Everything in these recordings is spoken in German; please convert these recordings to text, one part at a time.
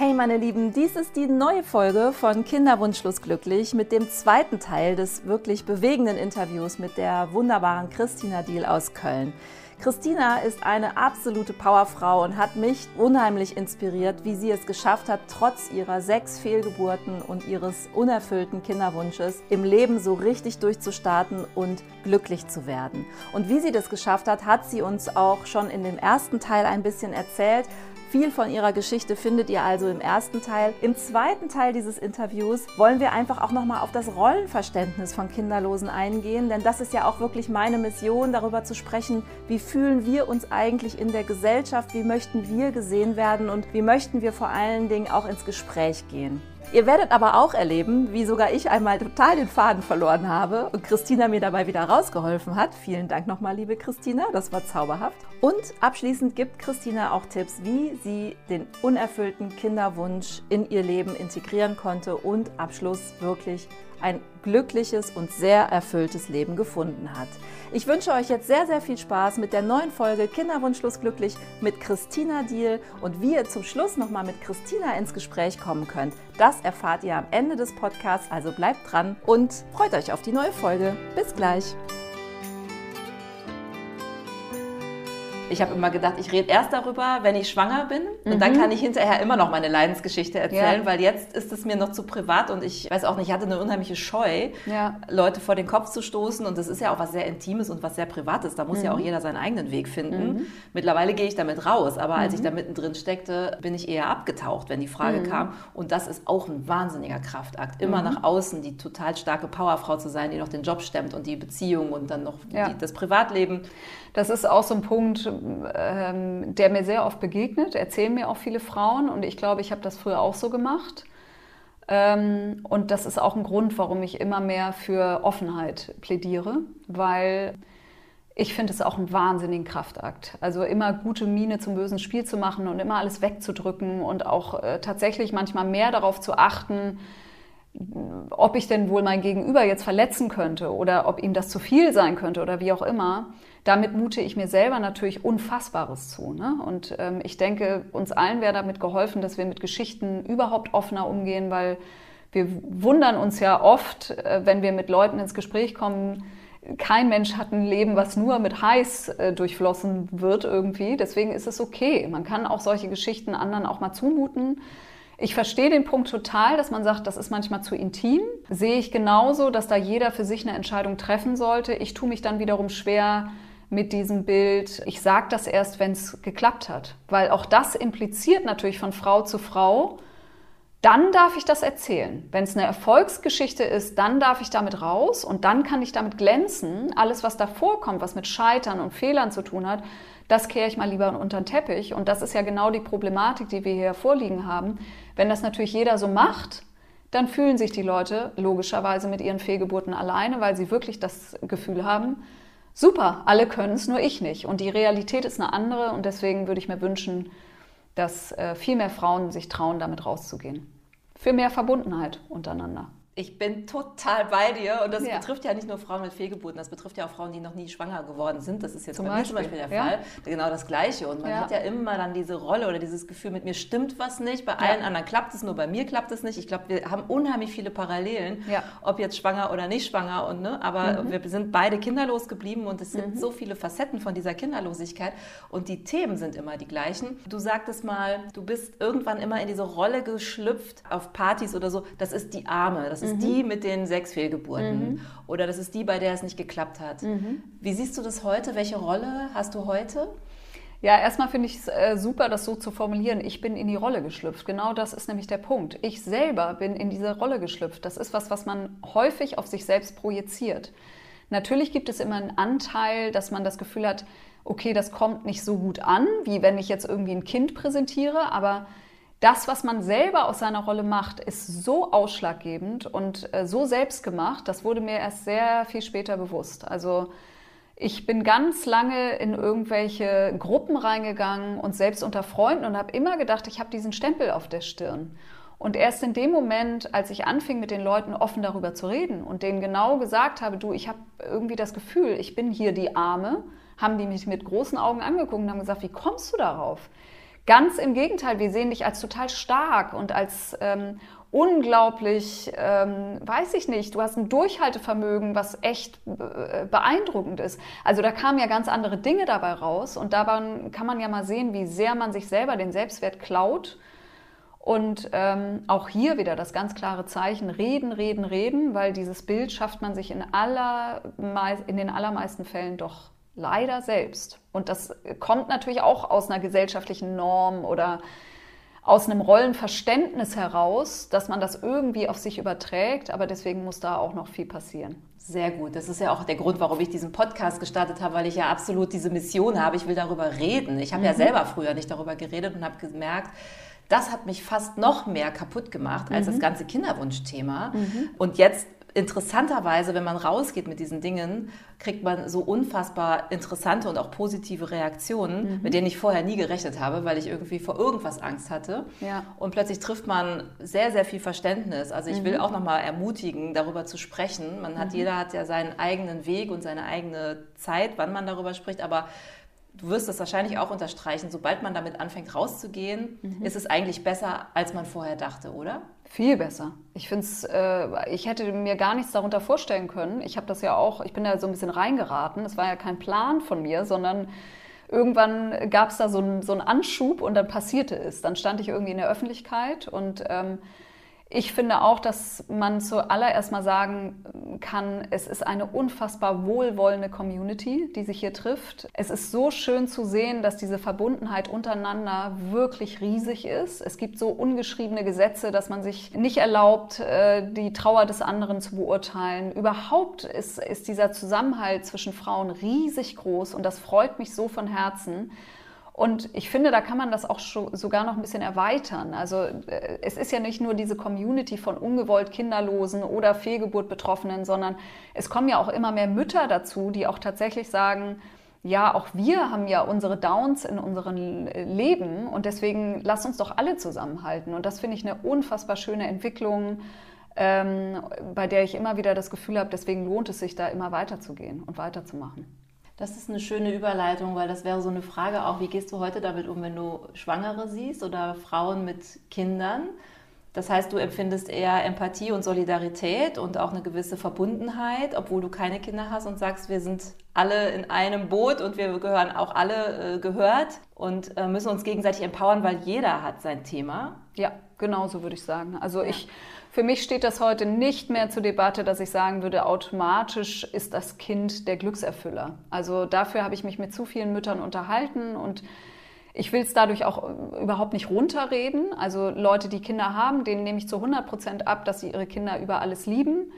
Hey meine Lieben, dies ist die neue Folge von Kinderwunschlos glücklich mit dem zweiten Teil des wirklich bewegenden Interviews mit der wunderbaren Christina Diel aus Köln. Christina ist eine absolute Powerfrau und hat mich unheimlich inspiriert, wie sie es geschafft hat, trotz ihrer sechs Fehlgeburten und ihres unerfüllten Kinderwunsches im Leben so richtig durchzustarten und glücklich zu werden. Und wie sie das geschafft hat, hat sie uns auch schon in dem ersten Teil ein bisschen erzählt. Viel von ihrer Geschichte findet ihr also im ersten Teil. Im zweiten Teil dieses Interviews wollen wir einfach auch nochmal auf das Rollenverständnis von Kinderlosen eingehen, denn das ist ja auch wirklich meine Mission, darüber zu sprechen, wie fühlen wir uns eigentlich in der Gesellschaft, wie möchten wir gesehen werden und wie möchten wir vor allen Dingen auch ins Gespräch gehen. Ihr werdet aber auch erleben, wie sogar ich einmal total den Faden verloren habe und Christina mir dabei wieder rausgeholfen hat. Vielen Dank nochmal, liebe Christina, das war zauberhaft. Und abschließend gibt Christina auch Tipps, wie sie den unerfüllten Kinderwunsch in ihr Leben integrieren konnte und Abschluss wirklich ein glückliches und sehr erfülltes Leben gefunden hat. Ich wünsche euch jetzt sehr, sehr viel Spaß mit der neuen Folge Kinderwunschlos glücklich mit Christina Diel und wie ihr zum Schluss nochmal mit Christina ins Gespräch kommen könnt. Das erfahrt ihr am Ende des Podcasts, also bleibt dran und freut euch auf die neue Folge. Bis gleich! Ich habe immer gedacht, ich rede erst darüber, wenn ich schwanger bin. Und mhm. dann kann ich hinterher immer noch meine Leidensgeschichte erzählen, ja. weil jetzt ist es mir noch zu privat und ich weiß auch nicht, ich hatte eine unheimliche Scheu, ja. Leute vor den Kopf zu stoßen. Und das ist ja auch was sehr Intimes und was sehr Privates. Da muss mhm. ja auch jeder seinen eigenen Weg finden. Mhm. Mittlerweile gehe ich damit raus, aber als ich mhm. da mittendrin steckte, bin ich eher abgetaucht, wenn die Frage mhm. kam. Und das ist auch ein wahnsinniger Kraftakt. Immer mhm. nach außen die total starke Powerfrau zu sein, die noch den Job stemmt und die Beziehung und dann noch ja. die, das Privatleben. Das ist auch so ein Punkt, ähm, der mir sehr oft begegnet, erzählen mir auch viele Frauen und ich glaube, ich habe das früher auch so gemacht. Ähm, und das ist auch ein Grund, warum ich immer mehr für Offenheit plädiere, weil ich finde es auch einen wahnsinnigen Kraftakt. Also immer gute Miene zum bösen Spiel zu machen und immer alles wegzudrücken und auch äh, tatsächlich manchmal mehr darauf zu achten, ob ich denn wohl mein Gegenüber jetzt verletzen könnte oder ob ihm das zu viel sein könnte oder wie auch immer damit mute ich mir selber natürlich Unfassbares zu. Ne? Und ähm, ich denke, uns allen wäre damit geholfen, dass wir mit Geschichten überhaupt offener umgehen, weil wir wundern uns ja oft, äh, wenn wir mit Leuten ins Gespräch kommen, kein Mensch hat ein Leben, was nur mit heiß äh, durchflossen wird irgendwie. Deswegen ist es okay. Man kann auch solche Geschichten anderen auch mal zumuten. Ich verstehe den Punkt total, dass man sagt, das ist manchmal zu intim. Sehe ich genauso, dass da jeder für sich eine Entscheidung treffen sollte. Ich tue mich dann wiederum schwer, mit diesem Bild, ich sage das erst, wenn es geklappt hat. Weil auch das impliziert natürlich von Frau zu Frau, dann darf ich das erzählen. Wenn es eine Erfolgsgeschichte ist, dann darf ich damit raus und dann kann ich damit glänzen. Alles, was davor kommt, was mit Scheitern und Fehlern zu tun hat, das kehre ich mal lieber unter den Teppich. Und das ist ja genau die Problematik, die wir hier vorliegen haben. Wenn das natürlich jeder so macht, dann fühlen sich die Leute logischerweise mit ihren Fehlgeburten alleine, weil sie wirklich das Gefühl haben, super, alle können es, nur ich nicht. Und die Realität ist eine andere und deswegen würde ich mir wünschen, dass äh, viel mehr Frauen sich trauen, damit rauszugehen. Für mehr Verbundenheit untereinander. Ich bin total bei dir und das ja. betrifft ja nicht nur Frauen mit Fehlgeburten, das betrifft ja auch Frauen, die noch nie schwanger geworden sind. Das ist jetzt zum bei Beispiel, mir zum Beispiel der Fall. Ja. Genau das Gleiche. Und man ja. hat ja immer dann diese Rolle oder dieses Gefühl, mit mir stimmt was nicht, bei allen anderen klappt es, nur bei mir klappt es nicht. Ich glaube, wir haben unheimlich viele Parallelen, ob jetzt schwanger oder nicht schwanger. Und, ne, aber mhm. wir sind beide kinderlos geblieben und es sind mhm. so viele Facetten von dieser Kinderlosigkeit und die Themen sind immer die gleichen. Du sagtest mal, du bist irgendwann immer in diese Rolle geschlüpft auf Partys oder so. Das ist die Arme, das ist ist mhm. die mit den sechs Fehlgeburten mhm. oder das ist die, bei der es nicht geklappt hat. Mhm. Wie siehst du das heute? Welche Rolle hast du heute? Ja, erstmal finde ich es äh, super, das so zu formulieren. Ich bin in die Rolle geschlüpft. Genau das ist nämlich der Punkt. Ich selber bin in diese Rolle geschlüpft. Das ist was, was man häufig auf sich selbst projiziert. Natürlich gibt es immer einen Anteil, dass man das Gefühl hat, okay, das kommt nicht so gut an, wie wenn ich jetzt irgendwie ein Kind präsentiere, aber das, was man selber aus seiner Rolle macht, ist so ausschlaggebend und äh, so selbstgemacht, das wurde mir erst sehr viel später bewusst. Also ich bin ganz lange in irgendwelche Gruppen reingegangen und selbst unter Freunden und habe immer gedacht, ich habe diesen Stempel auf der Stirn. Und erst in dem Moment, als ich anfing, mit den Leuten offen darüber zu reden und denen genau gesagt habe, du, ich habe irgendwie das Gefühl, ich bin hier die Arme, haben die mich mit großen Augen angeguckt und haben gesagt, wie kommst du darauf? Ganz im Gegenteil, wir sehen dich als total stark und als ähm, unglaublich, ähm, weiß ich nicht, du hast ein Durchhaltevermögen, was echt äh, beeindruckend ist. Also da kamen ja ganz andere Dinge dabei raus und dabei kann man ja mal sehen, wie sehr man sich selber den Selbstwert klaut. Und ähm, auch hier wieder das ganz klare Zeichen, reden, reden, reden, weil dieses Bild schafft man sich in, aller, in den allermeisten Fällen doch leider selbst. Und das kommt natürlich auch aus einer gesellschaftlichen Norm oder aus einem Rollenverständnis heraus, dass man das irgendwie auf sich überträgt, aber deswegen muss da auch noch viel passieren. Sehr gut. Das ist ja auch der Grund, warum ich diesen Podcast gestartet habe, weil ich ja absolut diese Mission habe. Ich will darüber reden. Ich habe mhm. ja selber früher nicht darüber geredet und habe gemerkt, das hat mich fast noch mehr kaputt gemacht als mhm. das ganze Kinderwunschthema. Mhm. Und jetzt interessanterweise, wenn man rausgeht mit diesen Dingen, kriegt man so unfassbar interessante und auch positive Reaktionen, mhm. mit denen ich vorher nie gerechnet habe, weil ich irgendwie vor irgendwas Angst hatte. Ja. Und plötzlich trifft man sehr, sehr viel Verständnis. Also ich mhm. will auch nochmal ermutigen, darüber zu sprechen. Man hat, mhm. jeder hat ja seinen eigenen Weg und seine eigene Zeit, wann man darüber spricht, aber du wirst das wahrscheinlich auch unterstreichen, sobald man damit anfängt rauszugehen, mhm. ist es eigentlich besser, als man vorher dachte, oder? Viel besser. Ich finde es, äh, ich hätte mir gar nichts darunter vorstellen können. Ich habe das ja auch, ich bin da so ein bisschen reingeraten. Es war ja kein Plan von mir, sondern irgendwann gab es da so einen so Anschub und dann passierte es. Dann stand ich irgendwie in der Öffentlichkeit und ähm, ich finde auch, dass man zuallererst mal sagen kann, es ist eine unfassbar wohlwollende Community, die sich hier trifft. Es ist so schön zu sehen, dass diese Verbundenheit untereinander wirklich riesig ist. Es gibt so ungeschriebene Gesetze, dass man sich nicht erlaubt, äh, die Trauer des anderen zu beurteilen. Überhaupt ist, ist dieser Zusammenhalt zwischen Frauen riesig groß und das freut mich so von Herzen. Und ich finde, da kann man das auch sogar noch ein bisschen erweitern. Also äh, es ist ja nicht nur diese Community von ungewollt Kinderlosen oder Fehlgeburt Betroffenen, sondern es kommen ja auch immer mehr Mütter dazu, die auch tatsächlich sagen, ja, auch wir haben ja unsere Downs in unserem Leben und deswegen lasst uns doch alle zusammenhalten. Und das finde ich eine unfassbar schöne Entwicklung, ähm, bei der ich immer wieder das Gefühl habe, deswegen lohnt es sich da immer weiterzugehen und weiterzumachen. Das ist eine schöne Überleitung, weil das wäre so eine Frage auch, wie gehst du heute damit um, wenn du Schwangere siehst oder Frauen mit Kindern? Das heißt, du empfindest eher Empathie und Solidarität und auch eine gewisse Verbundenheit, obwohl du keine Kinder hast und sagst, wir sind alle in einem Boot und wir gehören auch alle äh, gehört und äh, müssen uns gegenseitig empowern, weil jeder hat sein Thema. Ja, genau so würde ich sagen. Also ja. ich für mich steht das heute nicht mehr zur Debatte, dass ich sagen würde, automatisch ist das Kind der Glückserfüller. Also dafür habe ich mich mit zu vielen Müttern unterhalten und ich will es dadurch auch überhaupt nicht runterreden. Also Leute, die Kinder haben, denen nehme ich zu 100 Prozent ab, dass sie ihre Kinder über alles lieben.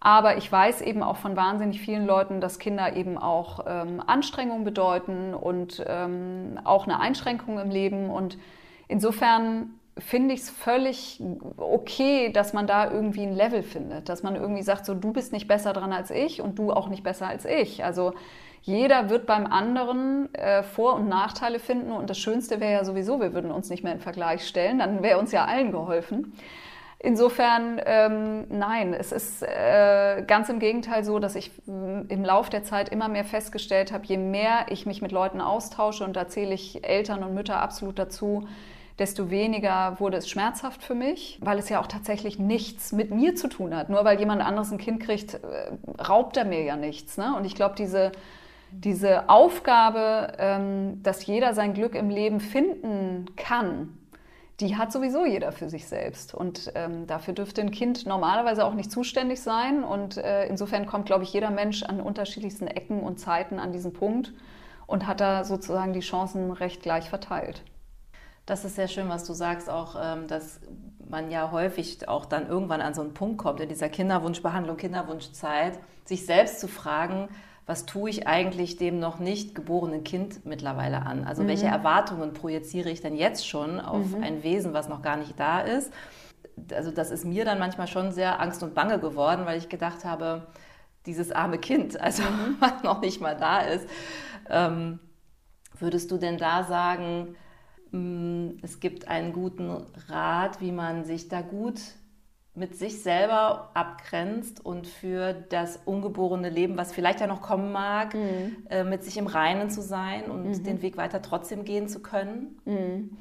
Aber ich weiß eben auch von wahnsinnig vielen Leuten, dass Kinder eben auch ähm, Anstrengung bedeuten und ähm, auch eine Einschränkung im Leben. Und insofern finde ich es völlig okay, dass man da irgendwie ein Level findet, dass man irgendwie sagt, so du bist nicht besser dran als ich und du auch nicht besser als ich. Also jeder wird beim anderen äh, Vor- und Nachteile finden und das Schönste wäre ja sowieso, wir würden uns nicht mehr in Vergleich stellen, dann wäre uns ja allen geholfen. Insofern, ähm, nein, es ist äh, ganz im Gegenteil so, dass ich im Lauf der Zeit immer mehr festgestellt habe, je mehr ich mich mit Leuten austausche, und da zähle ich Eltern und Mütter absolut dazu, desto weniger wurde es schmerzhaft für mich, weil es ja auch tatsächlich nichts mit mir zu tun hat. Nur weil jemand anderes ein Kind kriegt, äh, raubt er mir ja nichts. Ne? Und ich glaube, diese, diese Aufgabe, ähm, dass jeder sein Glück im Leben finden kann, die hat sowieso jeder für sich selbst. Und ähm, dafür dürfte ein Kind normalerweise auch nicht zuständig sein. Und äh, insofern kommt, glaube ich, jeder Mensch an unterschiedlichsten Ecken und Zeiten an diesen Punkt und hat da sozusagen die Chancen recht gleich verteilt. Das ist sehr schön, was du sagst, auch, ähm, dass man ja häufig auch dann irgendwann an so einen Punkt kommt, in dieser Kinderwunschbehandlung, Kinderwunschzeit, sich selbst zu fragen, was tue ich eigentlich dem noch nicht geborenen Kind mittlerweile an? Also mhm. welche Erwartungen projiziere ich denn jetzt schon auf mhm. ein Wesen, was noch gar nicht da ist? Also das ist mir dann manchmal schon sehr Angst und Bange geworden, weil ich gedacht habe, dieses arme Kind, also mhm. was noch nicht mal da ist, ähm, würdest du denn da sagen, es gibt einen guten Rat, wie man sich da gut mit sich selber abgrenzt und für das ungeborene Leben, was vielleicht ja noch kommen mag, mhm. äh, mit sich im Reinen zu sein und mhm. den Weg weiter trotzdem gehen zu können? Mhm.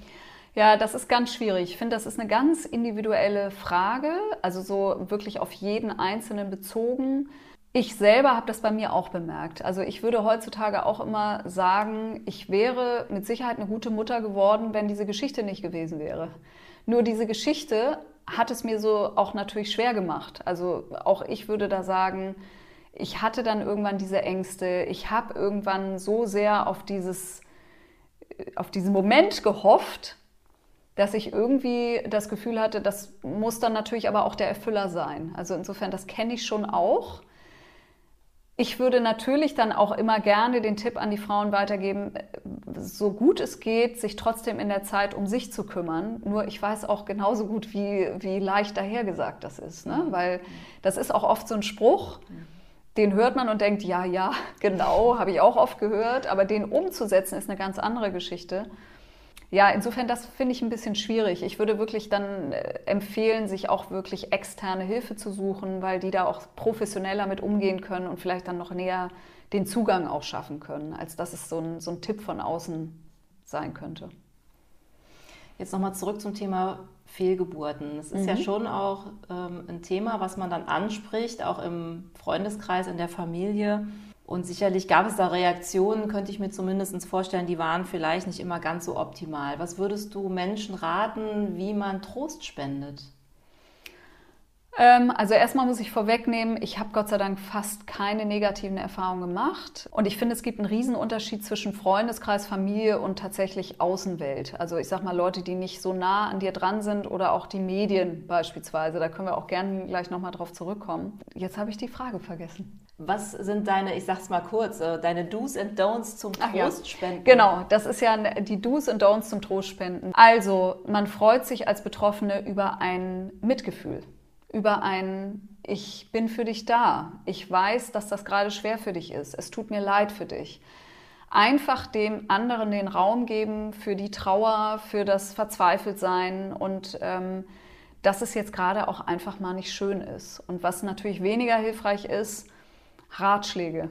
Ja, das ist ganz schwierig. Ich finde, das ist eine ganz individuelle Frage, also so wirklich auf jeden Einzelnen bezogen. Ich selber habe das bei mir auch bemerkt. Also ich würde heutzutage auch immer sagen, ich wäre mit Sicherheit eine gute Mutter geworden, wenn diese Geschichte nicht gewesen wäre. Nur diese Geschichte hat es mir so auch natürlich schwer gemacht. Also auch ich würde da sagen, ich hatte dann irgendwann diese Ängste. Ich habe irgendwann so sehr auf dieses auf diesen Moment gehofft, dass ich irgendwie das Gefühl hatte, das muss dann natürlich aber auch der Erfüller sein. Also insofern, das kenne ich schon auch. Ich würde natürlich dann auch immer gerne den Tipp an die Frauen weitergeben, so gut es geht, sich trotzdem in der Zeit um sich zu kümmern. Nur ich weiß auch genauso gut, wie, wie leicht dahergesagt das ist. Ne? Weil das ist auch oft so ein Spruch, den hört man und denkt, ja, ja, genau, habe ich auch oft gehört. Aber den umzusetzen ist eine ganz andere Geschichte. Ja, insofern, das finde ich ein bisschen schwierig. Ich würde wirklich dann äh, empfehlen, sich auch wirklich externe Hilfe zu suchen, weil die da auch professioneller mit umgehen können und vielleicht dann noch näher den Zugang auch schaffen können, als dass es so ein, so ein Tipp von außen sein könnte. Jetzt nochmal zurück zum Thema Fehlgeburten. Es ist mhm. ja schon auch ähm, ein Thema, was man dann anspricht, auch im Freundeskreis, in der Familie. Und sicherlich gab es da Reaktionen, könnte ich mir zumindest vorstellen, die waren vielleicht nicht immer ganz so optimal. Was würdest du Menschen raten, wie man Trost spendet? Ähm, also erstmal muss ich vorwegnehmen, ich habe Gott sei Dank fast keine negativen Erfahrungen gemacht. Und ich finde, es gibt einen Riesen Zwischen Freundeskreis, Familie und tatsächlich Außenwelt. Also ich sage mal Leute, die nicht so nah an dir dran sind oder auch die Medien beispielsweise. Da können wir auch gerne gleich nochmal drauf zurückkommen. Jetzt habe ich die Frage vergessen. Was sind deine, ich sag's mal kurz, äh, deine Do's and Don'ts zum Trostspenden? Ja. Genau, das ist ja die Do's and Don'ts zum Trostspenden. Also, man freut sich als Betroffene über ein Mitgefühl, über ein Ich bin für dich da. Ich weiß, dass das gerade schwer für dich ist. Es tut mir leid für dich. Einfach dem anderen den Raum geben für die Trauer, für das Verzweifeltsein und ähm, dass es jetzt gerade auch einfach mal nicht schön ist. Und was natürlich weniger hilfreich ist, Ratschläge.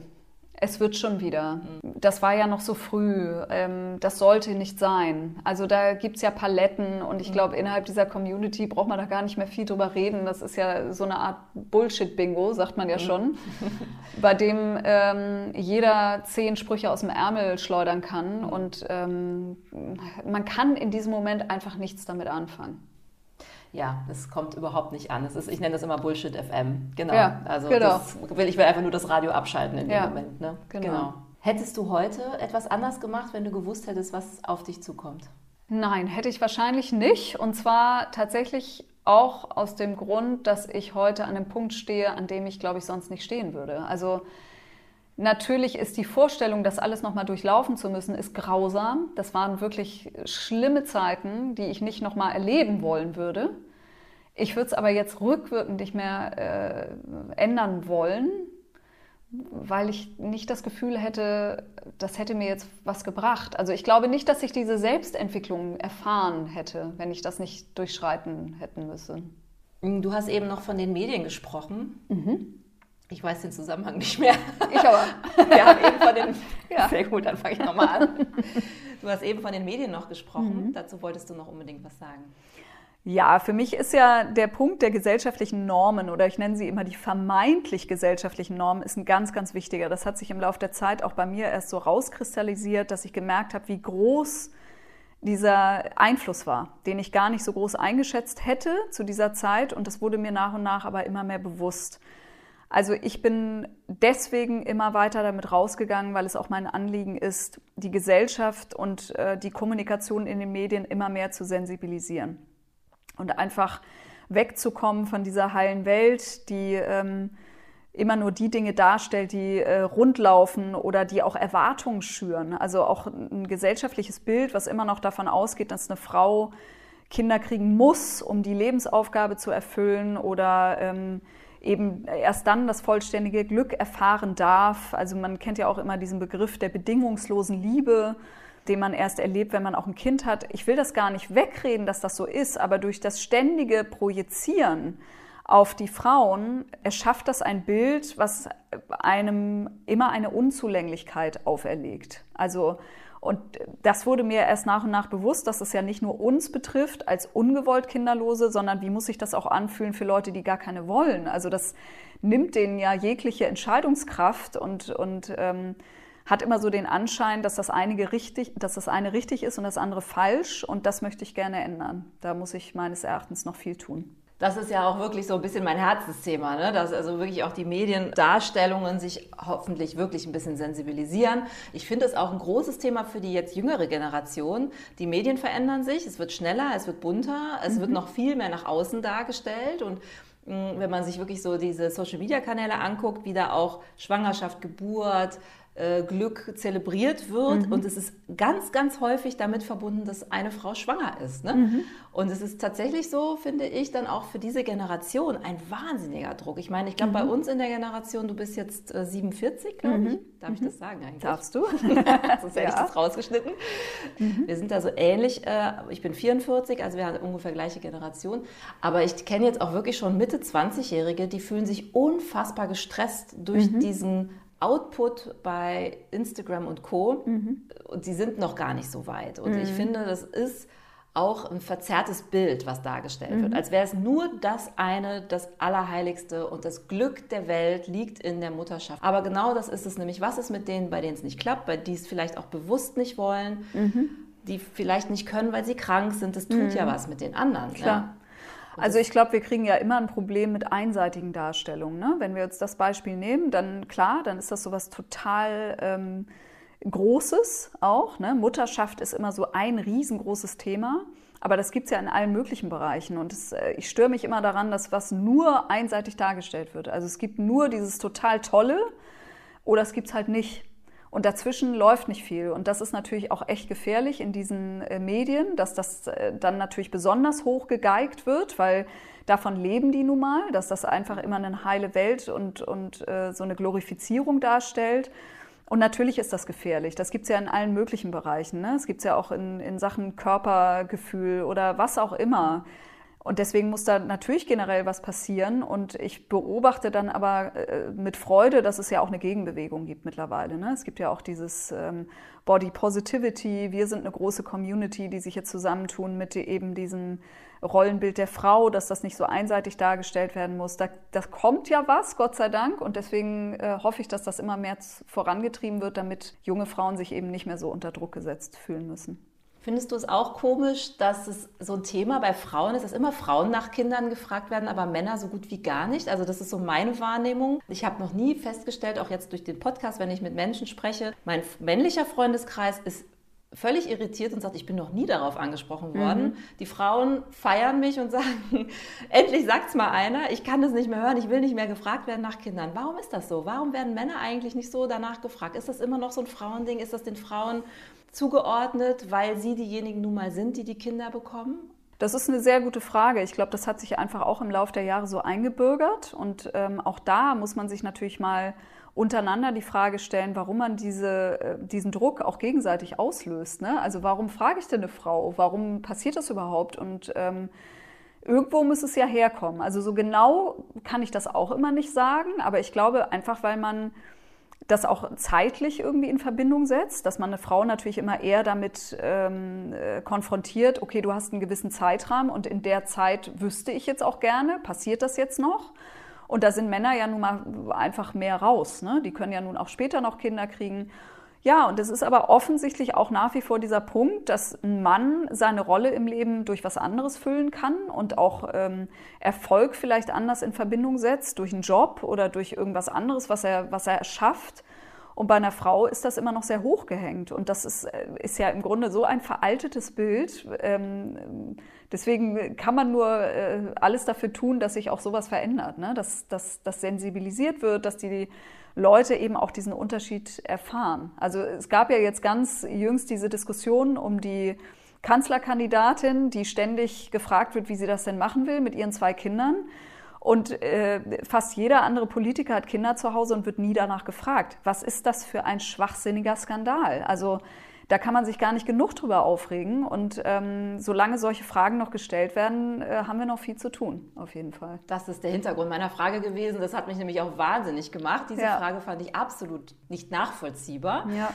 Es wird schon wieder. Das war ja noch so früh. Ähm, das sollte nicht sein. Also da gibt es ja Paletten und ich glaube, innerhalb dieser Community braucht man da gar nicht mehr viel drüber reden. Das ist ja so eine Art Bullshit-Bingo, sagt man ja schon, bei dem ähm, jeder zehn Sprüche aus dem Ärmel schleudern kann und ähm, man kann in diesem Moment einfach nichts damit anfangen ja, es kommt überhaupt nicht an. Es ist, ich nenne das immer Bullshit FM. Genau. Ja, also genau. Will, ich will einfach nur das Radio abschalten in dem ja, Moment. Ne? Genau. genau. Hättest du heute etwas anders gemacht, wenn du gewusst hättest, was auf dich zukommt? Nein, hätte ich wahrscheinlich nicht. Und zwar tatsächlich auch aus dem Grund, dass ich heute an einem Punkt stehe, an dem ich, glaube ich, sonst nicht stehen würde. Also Natürlich ist die Vorstellung, das alles nochmal durchlaufen zu müssen, ist grausam. Das waren wirklich schlimme Zeiten, die ich nicht nochmal erleben wollen würde. Ich würde es aber jetzt rückwirkend nicht mehr äh, ändern wollen, weil ich nicht das Gefühl hätte, das hätte mir jetzt was gebracht. Also ich glaube nicht, dass ich diese Selbstentwicklung erfahren hätte, wenn ich das nicht durchschreiten hätten müssen. Du hast eben noch von den Medien gesprochen. Mhm. Ich weiß den Zusammenhang nicht mehr. Ich aber. Wir haben eben von den. Ja. Sehr gut, dann fange ich nochmal an. Du hast eben von den Medien noch gesprochen. Mhm. Dazu wolltest du noch unbedingt was sagen. Ja, für mich ist ja der Punkt der gesellschaftlichen Normen oder ich nenne sie immer die vermeintlich gesellschaftlichen Normen, ist ein ganz, ganz wichtiger. Das hat sich im Laufe der Zeit auch bei mir erst so rauskristallisiert, dass ich gemerkt habe, wie groß dieser Einfluss war, den ich gar nicht so groß eingeschätzt hätte zu dieser Zeit und das wurde mir nach und nach aber immer mehr bewusst. Also ich bin deswegen immer weiter damit rausgegangen, weil es auch mein Anliegen ist, die Gesellschaft und äh, die Kommunikation in den Medien immer mehr zu sensibilisieren und einfach wegzukommen von dieser heilen Welt, die ähm, immer nur die Dinge darstellt, die äh, rundlaufen oder die auch Erwartungen schüren. Also auch ein gesellschaftliches Bild, was immer noch davon ausgeht, dass eine Frau Kinder kriegen muss, um die Lebensaufgabe zu erfüllen oder ähm, eben erst dann das vollständige Glück erfahren darf. Also man kennt ja auch immer diesen Begriff der bedingungslosen Liebe, den man erst erlebt, wenn man auch ein Kind hat. Ich will das gar nicht wegreden, dass das so ist, aber durch das ständige Projizieren auf die Frauen erschafft das ein Bild, was einem immer eine Unzulänglichkeit auferlegt. Also und das wurde mir erst nach und nach bewusst, dass es ja nicht nur uns betrifft als ungewollt Kinderlose, sondern wie muss sich das auch anfühlen für Leute, die gar keine wollen. Also das nimmt denen ja jegliche Entscheidungskraft und, und ähm, hat immer so den Anschein, dass das, einige richtig, dass das eine richtig ist und das andere falsch. Und das möchte ich gerne ändern. Da muss ich meines Erachtens noch viel tun. Das ist ja auch wirklich so ein bisschen mein Herzensthema, ne? dass also wirklich auch die Mediendarstellungen sich hoffentlich wirklich ein bisschen sensibilisieren. Ich finde es auch ein großes Thema für die jetzt jüngere Generation. Die Medien verändern sich, es wird schneller, es wird bunter, es mhm. wird noch viel mehr nach außen dargestellt und wenn man sich wirklich so diese Social-Media-Kanäle anguckt, wie da auch Schwangerschaft, Geburt, Glück zelebriert wird. Mhm. Und es ist ganz, ganz häufig damit verbunden, dass eine Frau schwanger ist. Ne? Mhm. Und es ist tatsächlich so, finde ich, dann auch für diese Generation ein wahnsinniger Druck. Ich meine, ich glaube, mhm. bei uns in der Generation, du bist jetzt äh, 47, glaube ich. Mhm. Darf ich mhm. das sagen eigentlich? Darfst du? Sonst hätte ich das rausgeschnitten. Mhm. Wir sind da so ähnlich. Äh, ich bin 44, also wir haben ungefähr gleiche Generation. Aber ich kenne jetzt auch wirklich schon Mitte 20-Jährige, die fühlen sich unfassbar gestresst durch diesen Output bei Instagram und Co. Mhm. Und die sind noch gar nicht so weit. Und mhm. ich finde, das ist auch ein verzerrtes Bild, was dargestellt mhm. wird. Als wäre es nur das eine, das Allerheiligste und das Glück der Welt liegt in der Mutterschaft. Aber genau das ist es nämlich. Was ist mit denen, bei denen es nicht klappt, bei denen es vielleicht auch bewusst nicht wollen, mhm. die vielleicht nicht können, weil sie krank sind? Das tut ja mhm. was mit den anderen. Klar. Ja? Also ich glaube, wir kriegen ja immer ein Problem mit einseitigen Darstellungen. Ne? Wenn wir jetzt das Beispiel nehmen, dann klar, dann ist das sowas total ähm, Großes auch. Ne? Mutterschaft ist immer so ein riesengroßes Thema. Aber das gibt es ja in allen möglichen Bereichen. Und das, äh, ich störe mich immer daran, dass was nur einseitig dargestellt wird. Also es gibt nur dieses total Tolle oder es gibt es halt nicht. Und dazwischen läuft nicht viel. Und das ist natürlich auch echt gefährlich in diesen äh, Medien, dass das äh, dann natürlich besonders hoch gegeigt wird, weil davon leben die nun mal, dass das einfach immer eine heile Welt und, und äh, so eine Glorifizierung darstellt. Und natürlich ist das gefährlich. Das gibt es ja in allen möglichen Bereichen. Ne? Es gibt es ja auch in, in Sachen Körpergefühl oder was auch immer. Und deswegen muss da natürlich generell was passieren. Und ich beobachte dann aber äh, mit Freude, dass es ja auch eine Gegenbewegung gibt mittlerweile. Ne? Es gibt ja auch dieses ähm, Body Positivity. Wir sind eine große Community, die sich jetzt zusammentun mit eben diesem Rollenbild der Frau, dass das nicht so einseitig dargestellt werden muss. Da, da kommt ja was, Gott sei Dank. Und deswegen äh, hoffe ich, dass das immer mehr vorangetrieben wird, damit junge Frauen sich eben nicht mehr so unter Druck gesetzt fühlen müssen. Findest du es auch komisch, dass es so ein Thema bei Frauen ist, dass immer Frauen nach Kindern gefragt werden, aber Männer so gut wie gar nicht? Also das ist so meine Wahrnehmung. Ich habe noch nie festgestellt, auch jetzt durch den Podcast, wenn ich mit Menschen spreche, mein männlicher Freundeskreis ist völlig irritiert und sagt, ich bin noch nie darauf angesprochen worden. Mhm. Die Frauen feiern mich und sagen, endlich sagt es mal einer, ich kann das nicht mehr hören, ich will nicht mehr gefragt werden nach Kindern. Warum ist das so? Warum werden Männer eigentlich nicht so danach gefragt? Ist das immer noch so ein Frauending? Ist das den Frauen zugeordnet, weil sie diejenigen nun mal sind, die die Kinder bekommen? Das ist eine sehr gute Frage. Ich glaube, das hat sich einfach auch im Laufe der Jahre so eingebürgert. Und ähm, auch da muss man sich natürlich mal untereinander die Frage stellen, warum man diese, äh, diesen Druck auch gegenseitig auslöst. Ne? Also warum frage ich denn eine Frau? Warum passiert das überhaupt? Und ähm, irgendwo muss es ja herkommen. Also so genau kann ich das auch immer nicht sagen, aber ich glaube einfach, weil man das auch zeitlich irgendwie in Verbindung setzt, dass man eine Frau natürlich immer eher damit ähm, äh, konfrontiert, okay, du hast einen gewissen Zeitrahmen und in der Zeit wüsste ich jetzt auch gerne, passiert das jetzt noch? Und da sind Männer ja nun mal einfach mehr raus. Ne? Die können ja nun auch später noch Kinder kriegen. Ja, und es ist aber offensichtlich auch nach wie vor dieser Punkt, dass ein Mann seine Rolle im Leben durch was anderes füllen kann und auch ähm, Erfolg vielleicht anders in Verbindung setzt, durch einen Job oder durch irgendwas anderes, was er, was er schafft. Und bei einer Frau ist das immer noch sehr hochgehängt. Und das ist, äh, ist ja im Grunde so ein veraltetes Bild. Ähm, deswegen kann man nur äh, alles dafür tun, dass sich auch sowas verändert, ne? dass, dass, dass sensibilisiert wird, dass die Leute eben auch diesen Unterschied erfahren. Also es gab ja jetzt ganz jüngst diese Diskussion um die Kanzlerkandidatin, die ständig gefragt wird, wie sie das denn machen will mit ihren zwei Kindern. Und äh, fast jeder andere Politiker hat Kinder zu Hause und wird nie danach gefragt. Was ist das für ein schwachsinniger Skandal? Also da kann man sich gar nicht genug drüber aufregen. Und ähm, solange solche Fragen noch gestellt werden, äh, haben wir noch viel zu tun, auf jeden Fall. Das ist der Hintergrund meiner Frage gewesen. Das hat mich nämlich auch wahnsinnig gemacht. Diese ja. Frage fand ich absolut nicht nachvollziehbar. Ja.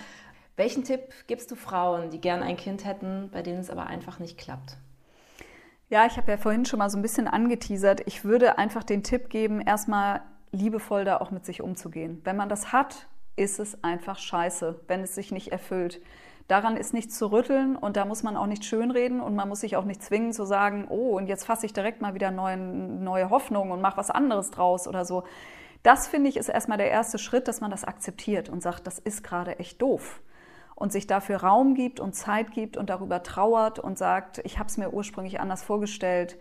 Welchen Tipp gibst du Frauen, die gern ein Kind hätten, bei denen es aber einfach nicht klappt? Ja, ich habe ja vorhin schon mal so ein bisschen angeteasert. Ich würde einfach den Tipp geben, erstmal liebevoll da auch mit sich umzugehen. Wenn man das hat, ist es einfach scheiße, wenn es sich nicht erfüllt. Daran ist nichts zu rütteln und da muss man auch nicht schönreden und man muss sich auch nicht zwingen zu sagen, oh, und jetzt fasse ich direkt mal wieder neue, neue Hoffnung und mache was anderes draus oder so. Das finde ich ist erstmal der erste Schritt, dass man das akzeptiert und sagt, das ist gerade echt doof. Und sich dafür Raum gibt und Zeit gibt und darüber trauert und sagt, ich habe es mir ursprünglich anders vorgestellt.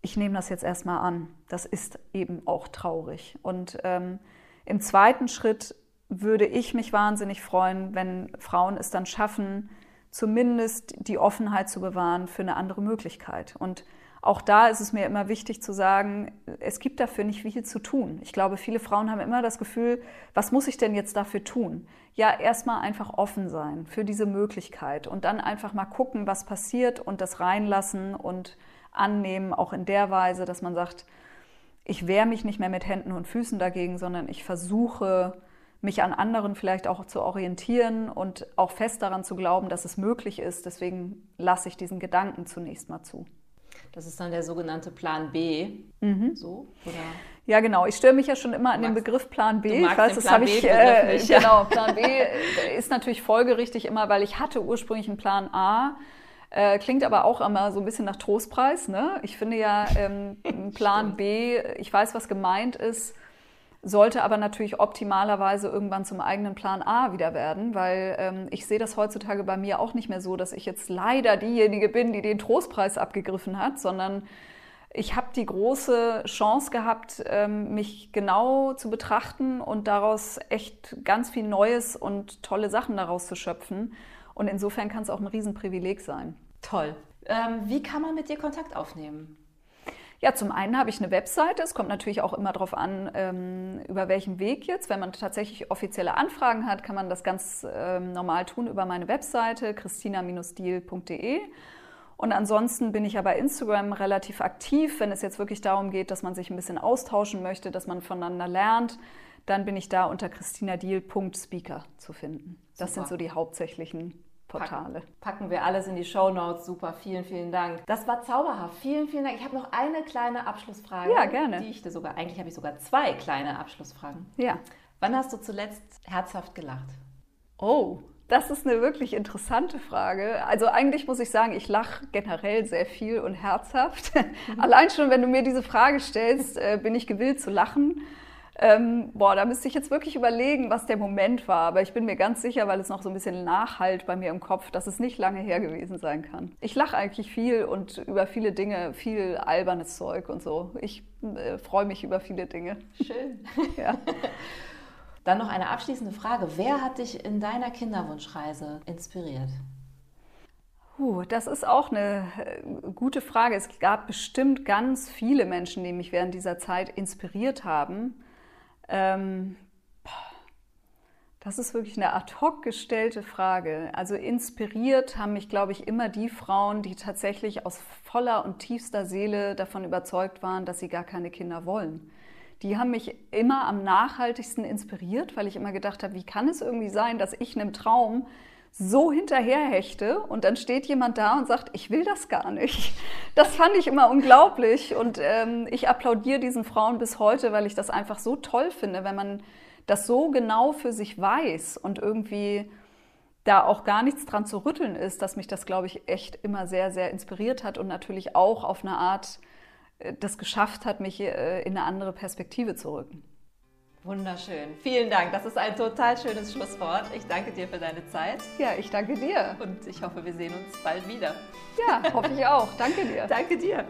Ich nehme das jetzt erstmal an. Das ist eben auch traurig. Und ähm, im zweiten Schritt würde ich mich wahnsinnig freuen, wenn Frauen es dann schaffen, zumindest die Offenheit zu bewahren für eine andere Möglichkeit. Und auch da ist es mir immer wichtig zu sagen, es gibt dafür nicht viel zu tun. Ich glaube, viele Frauen haben immer das Gefühl, was muss ich denn jetzt dafür tun? Ja, erstmal einfach offen sein für diese Möglichkeit und dann einfach mal gucken, was passiert und das reinlassen und annehmen, auch in der Weise, dass man sagt, ich wehre mich nicht mehr mit Händen und Füßen dagegen, sondern ich versuche, mich an anderen vielleicht auch zu orientieren und auch fest daran zu glauben, dass es möglich ist. Deswegen lasse ich diesen Gedanken zunächst mal zu. Das ist dann der sogenannte Plan B. Mhm. So, oder? Ja, genau. Ich störe mich ja schon immer an den Begriff Plan B. ich weiß, das habe ich. Äh, nicht, ja. Genau, Plan B ist natürlich folgerichtig immer, weil ich hatte ursprünglich einen Plan A. Äh, klingt aber auch immer so ein bisschen nach Trostpreis. Ne? Ich finde ja, ähm, Plan B, ich weiß, was gemeint ist sollte aber natürlich optimalerweise irgendwann zum eigenen Plan A wieder werden, weil ähm, ich sehe das heutzutage bei mir auch nicht mehr so, dass ich jetzt leider diejenige bin, die den Trostpreis abgegriffen hat, sondern ich habe die große Chance gehabt, ähm, mich genau zu betrachten und daraus echt ganz viel Neues und tolle Sachen daraus zu schöpfen. Und insofern kann es auch ein Riesenprivileg sein. Toll. Ähm, wie kann man mit dir Kontakt aufnehmen? Ja, zum einen habe ich eine Webseite. Es kommt natürlich auch immer darauf an, ähm, über welchen Weg jetzt. Wenn man tatsächlich offizielle Anfragen hat, kann man das ganz ähm, normal tun über meine Webseite christina-deal.de. Und ansonsten bin ich ja bei Instagram relativ aktiv, wenn es jetzt wirklich darum geht, dass man sich ein bisschen austauschen möchte, dass man voneinander lernt. Dann bin ich da unter christinadeal.speaker zu finden. Das Super. sind so die hauptsächlichen Portale. Packen, packen wir alles in die Show Notes. Super, vielen, vielen Dank. Das war zauberhaft. Vielen, vielen Dank. Ich habe noch eine kleine Abschlussfrage. Ja, gerne. Die ich dir sogar, eigentlich habe ich sogar zwei kleine Abschlussfragen. Ja. Wann hast du zuletzt herzhaft gelacht? Oh, das ist eine wirklich interessante Frage. Also eigentlich muss ich sagen, ich lache generell sehr viel und herzhaft. Mhm. Allein schon, wenn du mir diese Frage stellst, äh, bin ich gewillt zu lachen. Ähm, boah, da müsste ich jetzt wirklich überlegen, was der Moment war. Aber ich bin mir ganz sicher, weil es noch so ein bisschen nachhalt bei mir im Kopf, dass es nicht lange her gewesen sein kann. Ich lache eigentlich viel und über viele Dinge, viel albernes Zeug und so. Ich äh, freue mich über viele Dinge. Schön. ja. Dann noch eine abschließende Frage. Wer hat dich in deiner Kinderwunschreise inspiriert? Puh, das ist auch eine äh, gute Frage. Es gab bestimmt ganz viele Menschen, die mich während dieser Zeit inspiriert haben. Ähm, das ist wirklich eine ad hoc gestellte Frage. Also inspiriert haben mich, glaube ich, immer die Frauen, die tatsächlich aus voller und tiefster Seele davon überzeugt waren, dass sie gar keine Kinder wollen. Die haben mich immer am nachhaltigsten inspiriert, weil ich immer gedacht habe, wie kann es irgendwie sein, dass ich einem Traum so hinterherhechte und dann steht jemand da und sagt, ich will das gar nicht. Das fand ich immer unglaublich und ähm, ich applaudiere diesen Frauen bis heute, weil ich das einfach so toll finde, wenn man das so genau für sich weiß und irgendwie da auch gar nichts dran zu rütteln ist, dass mich das, glaube ich, echt immer sehr, sehr inspiriert hat und natürlich auch auf eine Art äh, das geschafft hat, mich äh, in eine andere Perspektive zu rücken. Wunderschön. Vielen Dank. Das ist ein total schönes Schlusswort. Ich danke dir für deine Zeit. Ja, ich danke dir. Und ich hoffe, wir sehen uns bald wieder. Ja, hoffe ich auch. Danke dir. danke dir.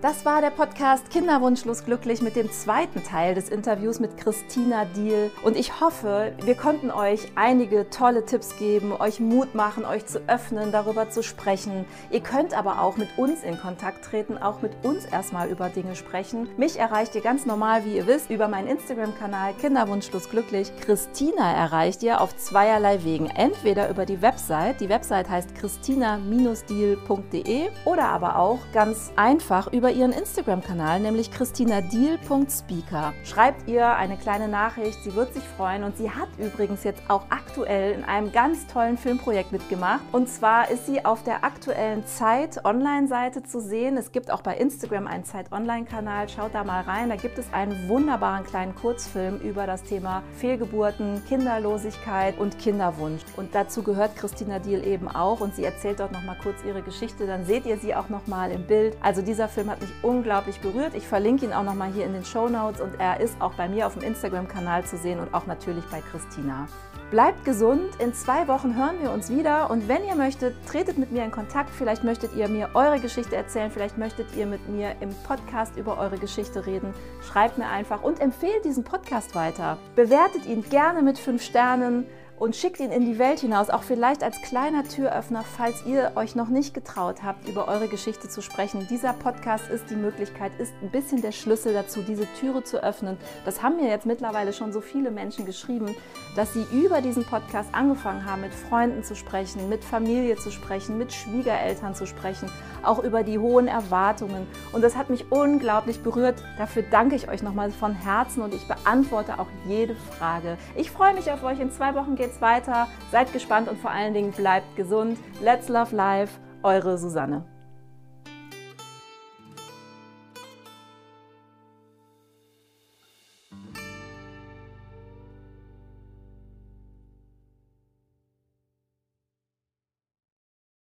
Das war der Podcast Kinderwunschlos glücklich mit dem zweiten Teil des Interviews mit Christina Diel. Und ich hoffe, wir konnten euch einige tolle Tipps geben, euch Mut machen, euch zu öffnen, darüber zu sprechen. Ihr könnt aber auch mit uns in Kontakt treten, auch mit uns erstmal über Dinge sprechen. Mich erreicht ihr ganz normal, wie ihr wisst, über meinen Instagram-Kanal Kinderwunschlos glücklich. Christina erreicht ihr auf zweierlei Wegen. Entweder über die Website, die Website heißt christina-deal.de oder aber auch ganz einfach über über ihren Instagram-Kanal, nämlich christinadiel.speaker. Schreibt ihr eine kleine Nachricht, sie wird sich freuen und sie hat übrigens jetzt auch aktuell in einem ganz tollen Filmprojekt mitgemacht. Und zwar ist sie auf der aktuellen Zeit Online-Seite zu sehen. Es gibt auch bei Instagram einen Zeit Online-Kanal. Schaut da mal rein. Da gibt es einen wunderbaren kleinen Kurzfilm über das Thema Fehlgeburten, Kinderlosigkeit und Kinderwunsch. Und dazu gehört Christina Diel eben auch und sie erzählt dort noch mal kurz ihre Geschichte. Dann seht ihr sie auch noch mal im Bild. Also dieser Film hat hat mich unglaublich berührt. Ich verlinke ihn auch nochmal hier in den Show Notes und er ist auch bei mir auf dem Instagram-Kanal zu sehen und auch natürlich bei Christina. Bleibt gesund, in zwei Wochen hören wir uns wieder und wenn ihr möchtet, tretet mit mir in Kontakt. Vielleicht möchtet ihr mir eure Geschichte erzählen, vielleicht möchtet ihr mit mir im Podcast über eure Geschichte reden. Schreibt mir einfach und empfehlt diesen Podcast weiter. Bewertet ihn gerne mit fünf Sternen und schickt ihn in die Welt hinaus, auch vielleicht als kleiner Türöffner, falls ihr euch noch nicht getraut habt, über eure Geschichte zu sprechen. Dieser Podcast ist die Möglichkeit, ist ein bisschen der Schlüssel dazu, diese Türe zu öffnen. Das haben mir jetzt mittlerweile schon so viele Menschen geschrieben, dass sie über diesen Podcast angefangen haben, mit Freunden zu sprechen, mit Familie zu sprechen, mit Schwiegereltern zu sprechen, auch über die hohen Erwartungen. Und das hat mich unglaublich berührt. Dafür danke ich euch nochmal von Herzen und ich beantworte auch jede Frage. Ich freue mich auf euch. In zwei Wochen geht geht's weiter. Seid gespannt und vor allen Dingen bleibt gesund. Let's Love Life, eure Susanne.